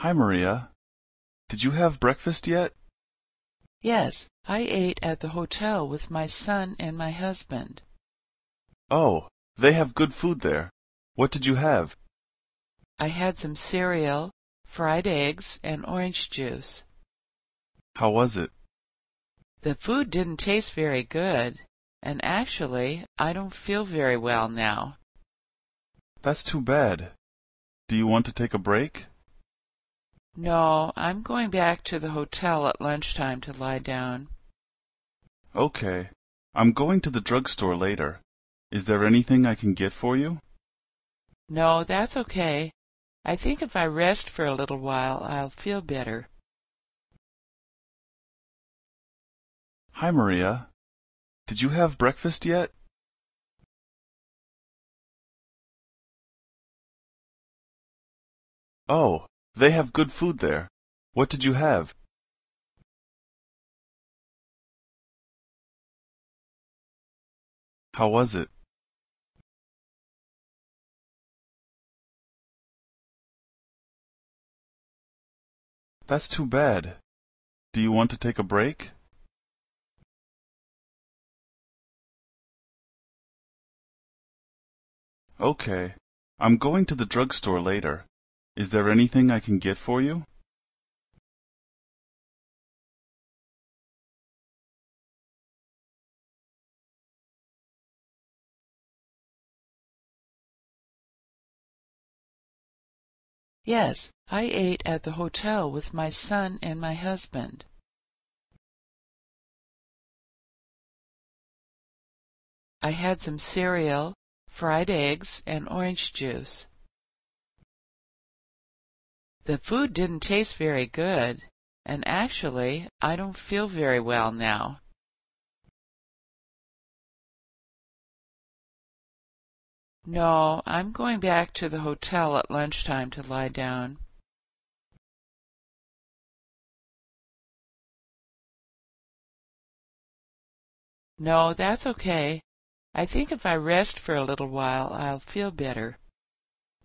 Hi, Maria. Did you have breakfast yet? Yes, I ate at the hotel with my son and my husband. Oh, they have good food there. What did you have? I had some cereal, fried eggs, and orange juice. How was it? The food didn't taste very good, and actually, I don't feel very well now. That's too bad. Do you want to take a break? No, I'm going back to the hotel at lunchtime to lie down. Okay. I'm going to the drugstore later. Is there anything I can get for you? No, that's okay. I think if I rest for a little while, I'll feel better. Hi, Maria. Did you have breakfast yet? Oh, they have good food there. What did you have? How was it? That's too bad. Do you want to take a break? Okay. I'm going to the drugstore later. Is there anything I can get for you? Yes, I ate at the hotel with my son and my husband. I had some cereal, fried eggs, and orange juice. The food didn't taste very good, and actually, I don't feel very well now. No, I'm going back to the hotel at lunchtime to lie down. No, that's okay. I think if I rest for a little while, I'll feel better.